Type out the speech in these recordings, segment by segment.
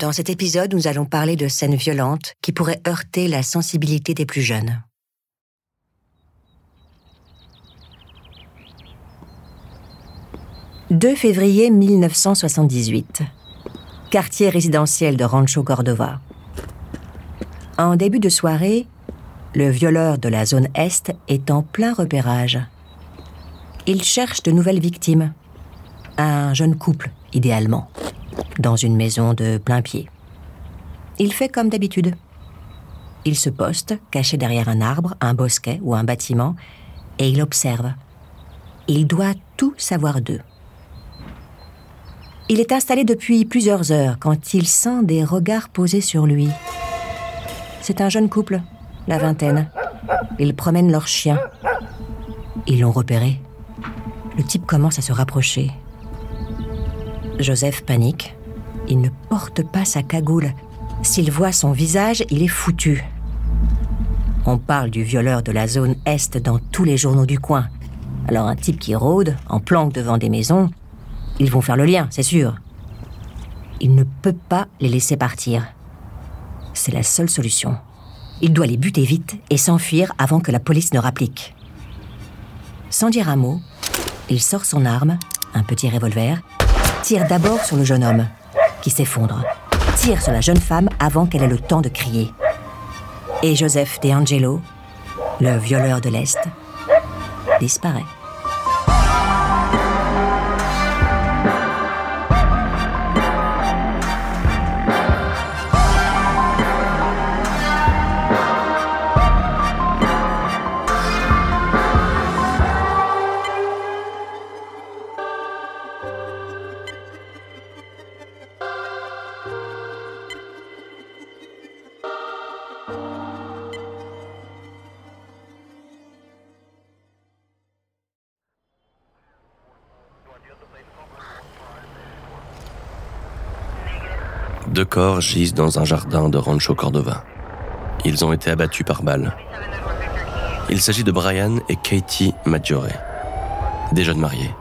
Dans cet épisode, nous allons parler de scènes violentes qui pourraient heurter la sensibilité des plus jeunes. « 2 février 1978. Quartier résidentiel de Rancho Cordova. En début de soirée, le violeur de la zone Est est en plein repérage. Il cherche de nouvelles victimes. Un jeune couple, idéalement dans une maison de plein pied. Il fait comme d'habitude. Il se poste, caché derrière un arbre, un bosquet ou un bâtiment, et il observe. Il doit tout savoir d'eux. Il est installé depuis plusieurs heures quand il sent des regards posés sur lui. C'est un jeune couple, la vingtaine. Ils promènent leur chien. Ils l'ont repéré. Le type commence à se rapprocher. Joseph panique. Il ne porte pas sa cagoule. S'il voit son visage, il est foutu. On parle du violeur de la zone Est dans tous les journaux du coin. Alors un type qui rôde, en planque devant des maisons, ils vont faire le lien, c'est sûr. Il ne peut pas les laisser partir. C'est la seule solution. Il doit les buter vite et s'enfuir avant que la police ne rapplique. Sans dire un mot, il sort son arme, un petit revolver, tire d'abord sur le jeune homme, qui s'effondre, tire sur la jeune femme avant qu'elle ait le temps de crier. Et Joseph De Angelo, le violeur de l'Est, disparaît. Deux corps gisent dans un jardin de Rancho Cordova. Ils ont été abattus par balles. Il s'agit de Brian et Katie Maggiore, des jeunes mariés,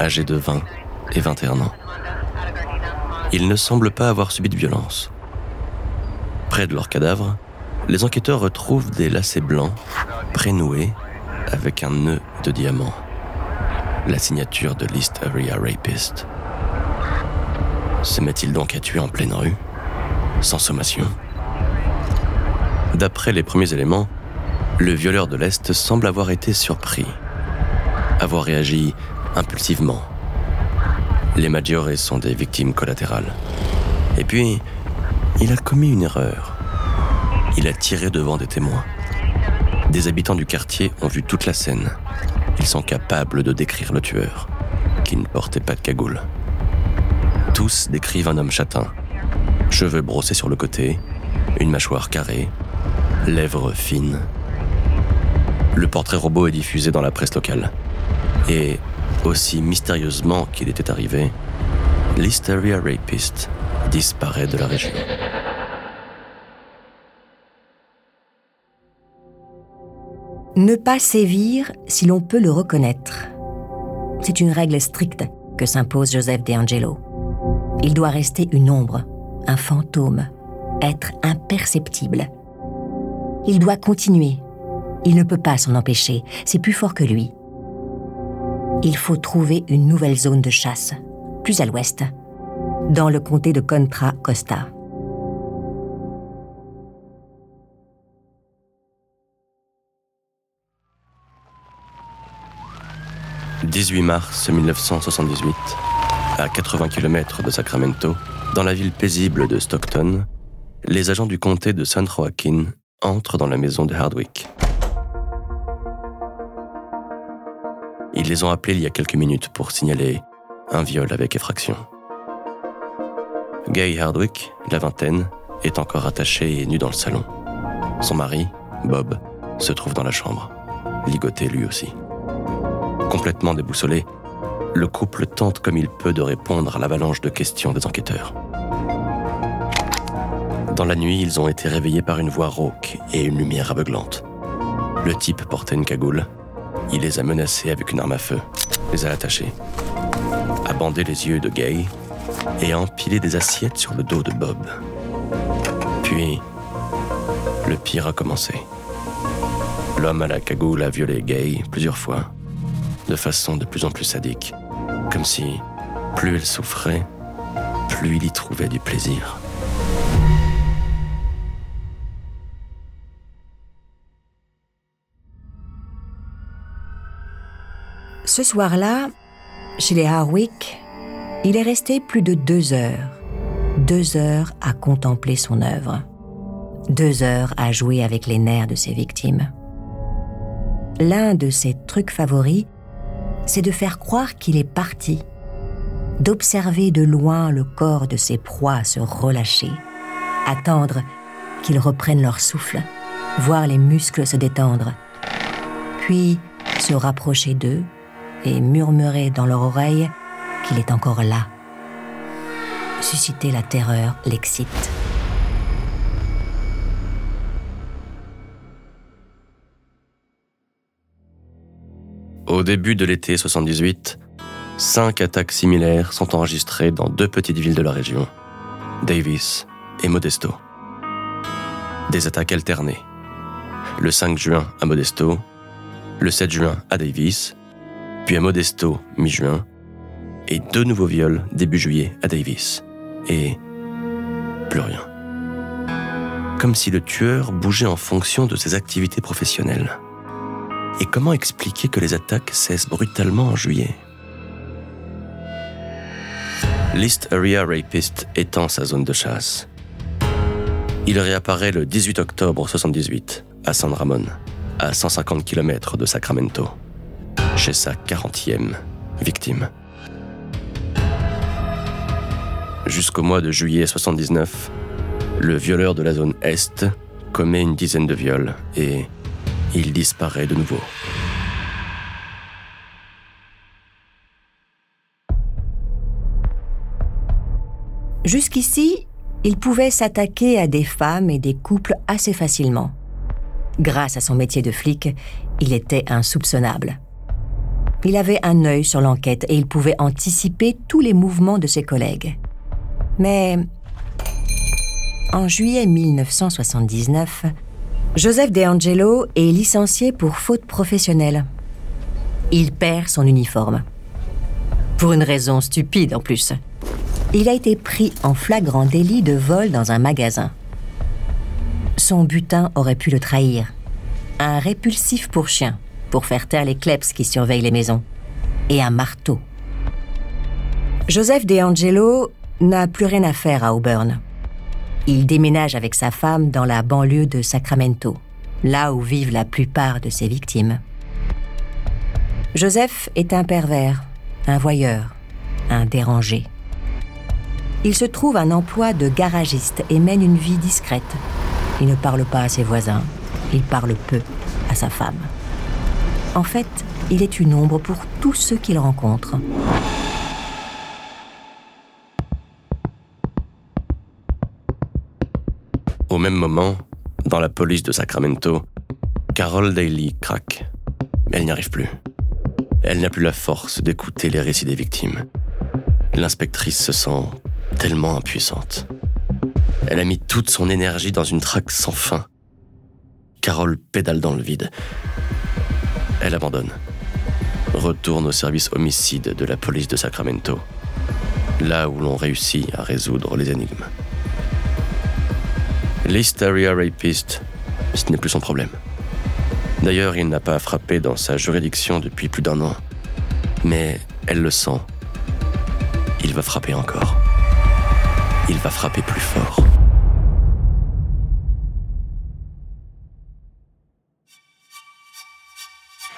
âgés de 20 et 21 ans. Ils ne semblent pas avoir subi de violence. Près de leur cadavre, les enquêteurs retrouvent des lacets blancs prénoués avec un nœud de diamant. La signature de List Area Rapist. Se met-il donc à tuer en pleine rue? Sans sommation D'après les premiers éléments, le violeur de l'Est semble avoir été surpris, avoir réagi impulsivement. Les Maggiore sont des victimes collatérales. Et puis, il a commis une erreur. Il a tiré devant des témoins. Des habitants du quartier ont vu toute la scène. Ils sont capables de décrire le tueur, qui ne portait pas de cagoule. Tous décrivent un homme châtain. Cheveux brossés sur le côté, une mâchoire carrée, lèvres fines. Le portrait robot est diffusé dans la presse locale. Et, aussi mystérieusement qu'il était arrivé, l'Hysteria Rapist disparaît de la région. Ne pas sévir si l'on peut le reconnaître. C'est une règle stricte que s'impose Joseph De Angelo. Il doit rester une ombre, un fantôme, être imperceptible. Il doit continuer. Il ne peut pas s'en empêcher, c'est plus fort que lui. Il faut trouver une nouvelle zone de chasse, plus à l'ouest, dans le comté de Contra Costa. « 18 mars 1978 à 80 km de Sacramento, dans la ville paisible de Stockton, les agents du comté de San Joaquin entrent dans la maison de Hardwick. Ils les ont appelés il y a quelques minutes pour signaler un viol avec effraction. Gay Hardwick, la vingtaine, est encore attachée et nue dans le salon. Son mari, Bob, se trouve dans la chambre, ligoté lui aussi. Complètement déboussolé, le couple tente comme il peut de répondre à l'avalanche de questions des enquêteurs. Dans la nuit, ils ont été réveillés par une voix rauque et une lumière aveuglante. Le type portait une cagoule. Il les a menacés avec une arme à feu, les a attachés, a bandé les yeux de Gay et a empilé des assiettes sur le dos de Bob. Puis, le pire a commencé. L'homme à la cagoule a violé Gay plusieurs fois, de façon de plus en plus sadique, comme si plus elle souffrait, plus il y trouvait du plaisir. Ce soir-là, chez les Harwick, il est resté plus de deux heures. Deux heures à contempler son œuvre. Deux heures à jouer avec les nerfs de ses victimes. L'un de ses trucs favoris, c'est de faire croire qu'il est parti, d'observer de loin le corps de ses proies se relâcher, attendre qu'ils reprennent leur souffle, voir les muscles se détendre, puis se rapprocher d'eux et murmurer dans leur oreille qu'il est encore là. Susciter la terreur l'excite. Au début de l'été 78, cinq attaques similaires sont enregistrées dans deux petites villes de la région, Davis et Modesto. Des attaques alternées. Le 5 juin à Modesto, le 7 juin à Davis, puis à Modesto mi-juin, et deux nouveaux viols début juillet à Davis. Et plus rien. Comme si le tueur bougeait en fonction de ses activités professionnelles. Et comment expliquer que les attaques cessent brutalement en juillet? List Area Rapist étend sa zone de chasse. Il réapparaît le 18 octobre 78 à San Ramon, à 150 km de Sacramento, chez sa 40e victime. Jusqu'au mois de juillet 79, le violeur de la zone Est commet une dizaine de viols et il disparaît de nouveau. Jusqu'ici, il pouvait s'attaquer à des femmes et des couples assez facilement. Grâce à son métier de flic, il était insoupçonnable. Il avait un œil sur l'enquête et il pouvait anticiper tous les mouvements de ses collègues. Mais en juillet 1979, Joseph De Angelo est licencié pour faute professionnelle. Il perd son uniforme. Pour une raison stupide en plus. Il a été pris en flagrant délit de vol dans un magasin. Son butin aurait pu le trahir. Un répulsif pour chien, pour faire taire les kleps qui surveillent les maisons. Et un marteau. Joseph De Angelo n'a plus rien à faire à Auburn. Il déménage avec sa femme dans la banlieue de Sacramento, là où vivent la plupart de ses victimes. Joseph est un pervers, un voyeur, un dérangé. Il se trouve un emploi de garagiste et mène une vie discrète. Il ne parle pas à ses voisins, il parle peu à sa femme. En fait, il est une ombre pour tous ceux qu'il rencontre. Même moment, dans la police de Sacramento, Carol Daly craque. Mais elle n'y arrive plus. Elle n'a plus la force d'écouter les récits des victimes. L'inspectrice se sent tellement impuissante. Elle a mis toute son énergie dans une traque sans fin. Carole pédale dans le vide. Elle abandonne. Retourne au service homicide de la police de Sacramento, là où l'on réussit à résoudre les énigmes. L'Hysteria Rapist, ce n'est plus son problème. D'ailleurs, il n'a pas frappé dans sa juridiction depuis plus d'un an. Mais elle le sent. Il va frapper encore. Il va frapper plus fort.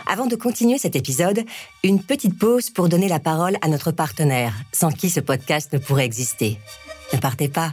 Avant de continuer cet épisode, une petite pause pour donner la parole à notre partenaire, sans qui ce podcast ne pourrait exister. Ne partez pas,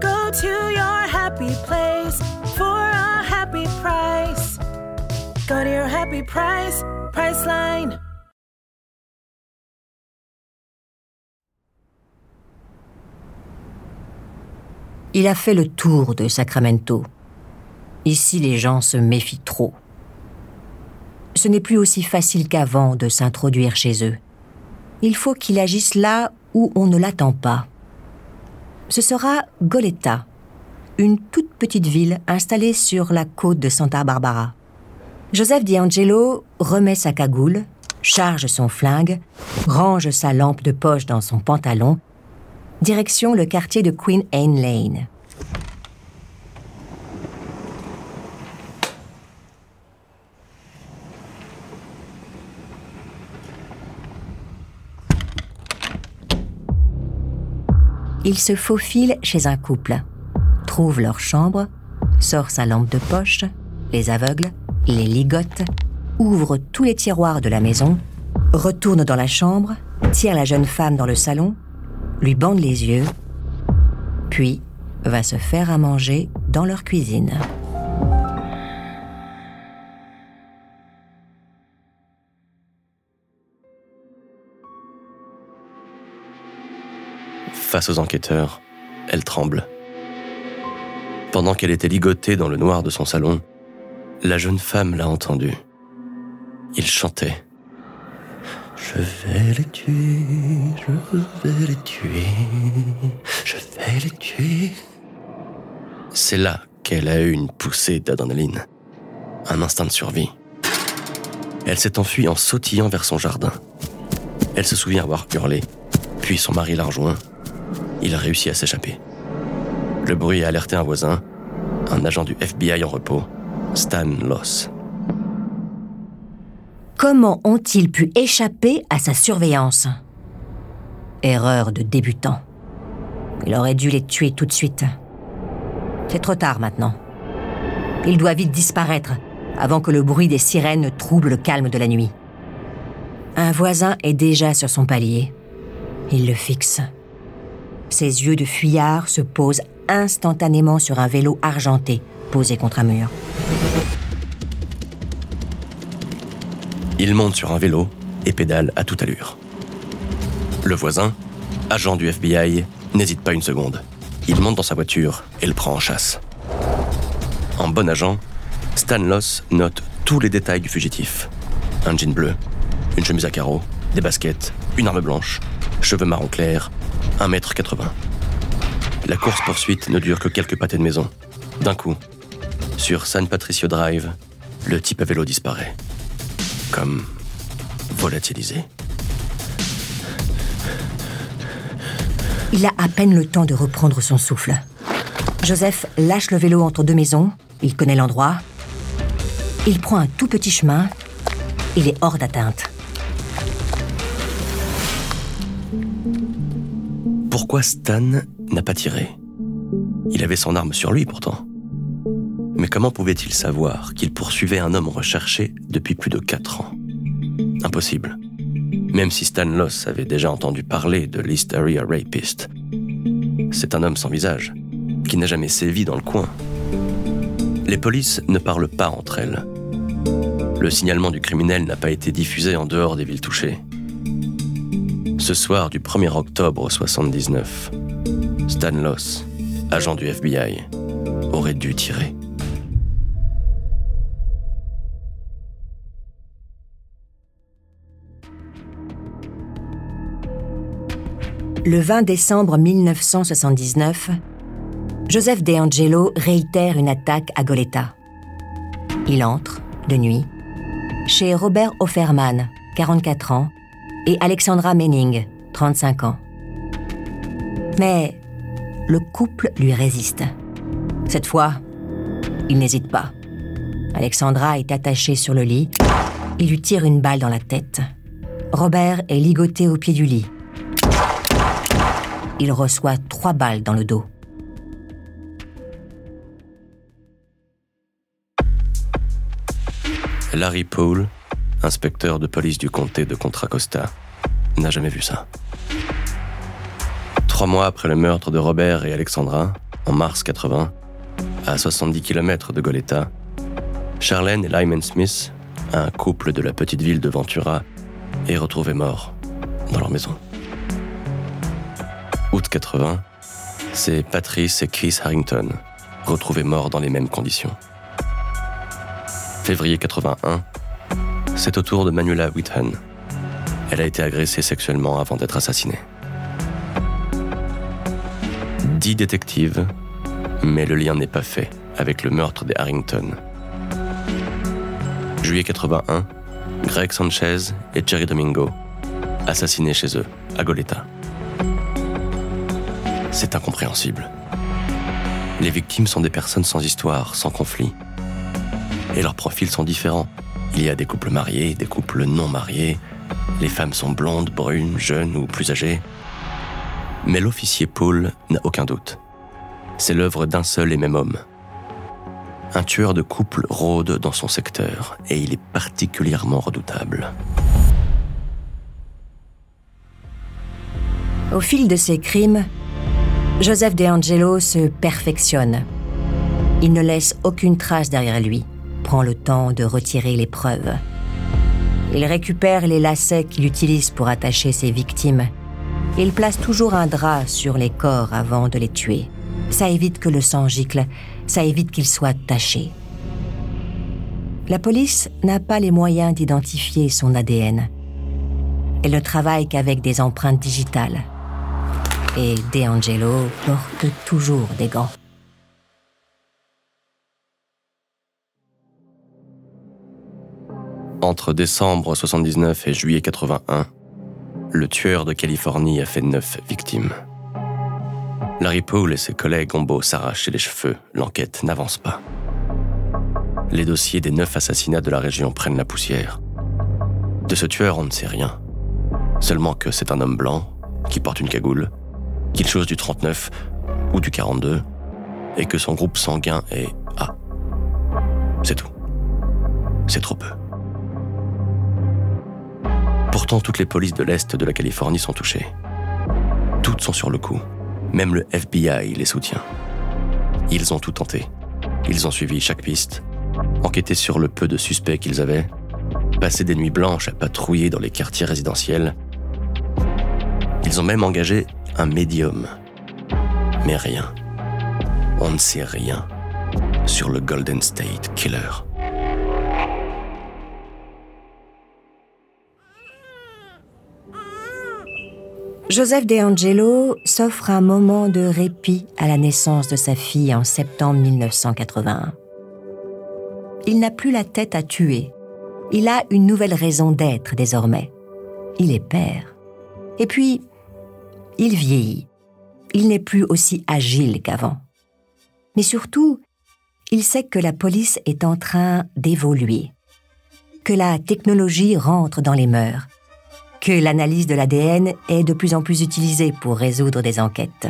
Go to your happy place for a happy price. Go to your happy price, Priceline. Il a fait le tour de Sacramento. Ici, les gens se méfient trop. Ce n'est plus aussi facile qu'avant de s'introduire chez eux. Il faut qu'il agisse là où on ne l'attend pas. Ce sera Goleta, une toute petite ville installée sur la côte de Santa Barbara. Joseph D'Angelo remet sa cagoule, charge son flingue, range sa lampe de poche dans son pantalon direction le quartier de Queen Anne Lane. Il se faufile chez un couple, trouve leur chambre, sort sa lampe de poche, les aveugle, les ligote, ouvre tous les tiroirs de la maison, retourne dans la chambre, tire la jeune femme dans le salon lui bande les yeux, puis va se faire à manger dans leur cuisine. Face aux enquêteurs, elle tremble. Pendant qu'elle était ligotée dans le noir de son salon, la jeune femme l'a entendu. Il chantait. Je vais les tuer, je vais les tuer, je vais les tuer. C'est là qu'elle a eu une poussée d'adrénaline, un instinct de survie. Elle s'est enfuie en sautillant vers son jardin. Elle se souvient avoir hurlé, puis son mari l'a rejoint. Il a réussi à s'échapper. Le bruit a alerté un voisin, un agent du FBI en repos, Stan Loss. Comment ont-ils pu échapper à sa surveillance? Erreur de débutant. Il aurait dû les tuer tout de suite. C'est trop tard maintenant. Il doit vite disparaître avant que le bruit des sirènes ne trouble le calme de la nuit. Un voisin est déjà sur son palier. Il le fixe. Ses yeux de fuyard se posent instantanément sur un vélo argenté posé contre un mur. Il monte sur un vélo et pédale à toute allure. Le voisin, agent du FBI, n'hésite pas une seconde. Il monte dans sa voiture et le prend en chasse. En bon agent, Stan Loss note tous les détails du fugitif. Un jean bleu, une chemise à carreaux, des baskets, une arme blanche, cheveux marron clair, 1m80. La course-poursuite ne dure que quelques pâtés de maison. D'un coup, sur San Patricio Drive, le type à vélo disparaît comme volatilisé. Il a à peine le temps de reprendre son souffle. Joseph lâche le vélo entre deux maisons, il connaît l'endroit. Il prend un tout petit chemin, il est hors d'atteinte. Pourquoi Stan n'a pas tiré? Il avait son arme sur lui pourtant. Mais comment pouvait-il savoir qu'il poursuivait un homme recherché depuis plus de quatre ans? Impossible. Même si Stan Loss avait déjà entendu parler de l'East Area Rapist. C'est un homme sans visage, qui n'a jamais sévi dans le coin. Les polices ne parlent pas entre elles. Le signalement du criminel n'a pas été diffusé en dehors des villes touchées. Ce soir du 1er octobre 79, Stan Loss, agent du FBI, aurait dû tirer. Le 20 décembre 1979, Joseph DeAngelo réitère une attaque à Goleta. Il entre, de nuit, chez Robert Offerman, 44 ans, et Alexandra Menning, 35 ans. Mais le couple lui résiste. Cette fois, il n'hésite pas. Alexandra est attachée sur le lit. Il lui tire une balle dans la tête. Robert est ligoté au pied du lit. Il reçoit trois balles dans le dos. Larry Paul, inspecteur de police du comté de Contra Costa, n'a jamais vu ça. Trois mois après le meurtre de Robert et Alexandra, en mars 80, à 70 km de Goleta, Charlene et Lyman Smith, un couple de la petite ville de Ventura, est retrouvé mort dans leur maison. Août 80, c'est Patrice et Chris Harrington, retrouvés morts dans les mêmes conditions. Février 81, c'est au tour de Manuela Whitton. Elle a été agressée sexuellement avant d'être assassinée. Dix détectives, mais le lien n'est pas fait avec le meurtre des Harrington. Juillet 81, Greg Sanchez et Jerry Domingo, assassinés chez eux, à Goleta. C'est incompréhensible. Les victimes sont des personnes sans histoire, sans conflit. Et leurs profils sont différents. Il y a des couples mariés, des couples non mariés. Les femmes sont blondes, brunes, jeunes ou plus âgées. Mais l'officier Paul n'a aucun doute. C'est l'œuvre d'un seul et même homme. Un tueur de couple rôde dans son secteur et il est particulièrement redoutable. Au fil de ses crimes, Joseph DeAngelo se perfectionne. Il ne laisse aucune trace derrière lui, prend le temps de retirer les preuves. Il récupère les lacets qu'il utilise pour attacher ses victimes. Il place toujours un drap sur les corps avant de les tuer. Ça évite que le sang gicle, ça évite qu'il soit taché. La police n'a pas les moyens d'identifier son ADN. Elle ne travaille qu'avec des empreintes digitales. Et DeAngelo porte toujours des gants. Entre décembre 79 et juillet 81, le tueur de Californie a fait neuf victimes. Larry Paul et ses collègues ont beau s'arracher les cheveux, l'enquête n'avance pas. Les dossiers des neuf assassinats de la région prennent la poussière. De ce tueur, on ne sait rien. Seulement que c'est un homme blanc, qui porte une cagoule, qu'il chose du 39 ou du 42, et que son groupe sanguin est A. C'est tout. C'est trop peu. Pourtant, toutes les polices de l'Est de la Californie sont touchées. Toutes sont sur le coup. Même le FBI les soutient. Ils ont tout tenté. Ils ont suivi chaque piste, enquêté sur le peu de suspects qu'ils avaient, passé des nuits blanches à patrouiller dans les quartiers résidentiels. Ils ont même engagé un médium. Mais rien. On ne sait rien sur le Golden State Killer. Joseph DeAngelo s'offre un moment de répit à la naissance de sa fille en septembre 1981. Il n'a plus la tête à tuer. Il a une nouvelle raison d'être désormais. Il est père. Et puis, il vieillit. Il n'est plus aussi agile qu'avant. Mais surtout, il sait que la police est en train d'évoluer, que la technologie rentre dans les mœurs, que l'analyse de l'ADN est de plus en plus utilisée pour résoudre des enquêtes.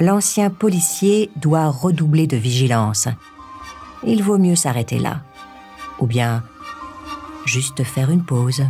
L'ancien policier doit redoubler de vigilance. Il vaut mieux s'arrêter là, ou bien juste faire une pause.